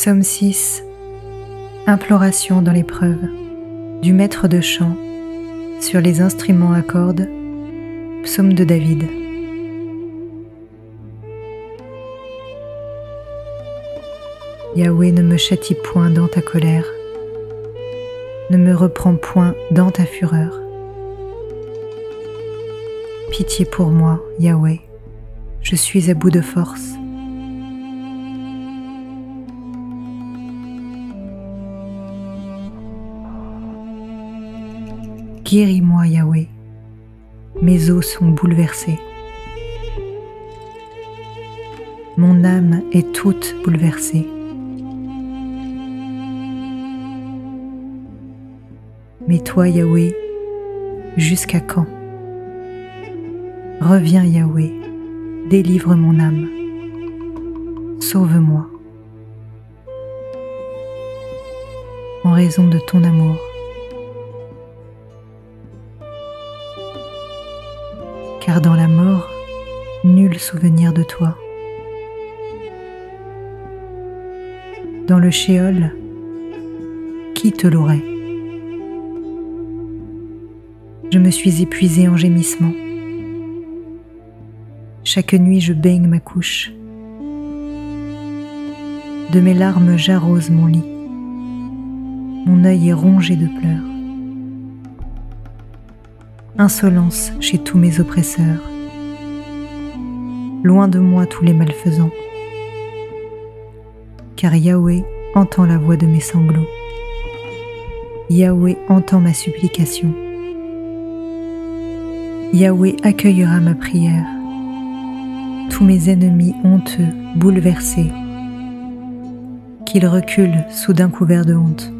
Psaume 6 Imploration dans l'épreuve du maître de chant sur les instruments à cordes Psaume de David Yahweh ne me châtie point dans ta colère, ne me reprends point dans ta fureur. Pitié pour moi, Yahweh, je suis à bout de force. Guéris-moi, Yahweh. Mes os sont bouleversés. Mon âme est toute bouleversée. Mais toi, Yahweh, jusqu'à quand? Reviens, Yahweh, délivre mon âme. Sauve-moi. En raison de ton amour. Car dans la mort, nul souvenir de toi. Dans le shéol, qui te l'aurait? Je me suis épuisé en gémissements. Chaque nuit, je baigne ma couche. De mes larmes, j'arrose mon lit. Mon œil est rongé de pleurs insolence chez tous mes oppresseurs. Loin de moi tous les malfaisants, car Yahweh entend la voix de mes sanglots. Yahweh entend ma supplication. Yahweh accueillera ma prière. Tous mes ennemis honteux, bouleversés, qu'ils reculent sous d'un couvert de honte.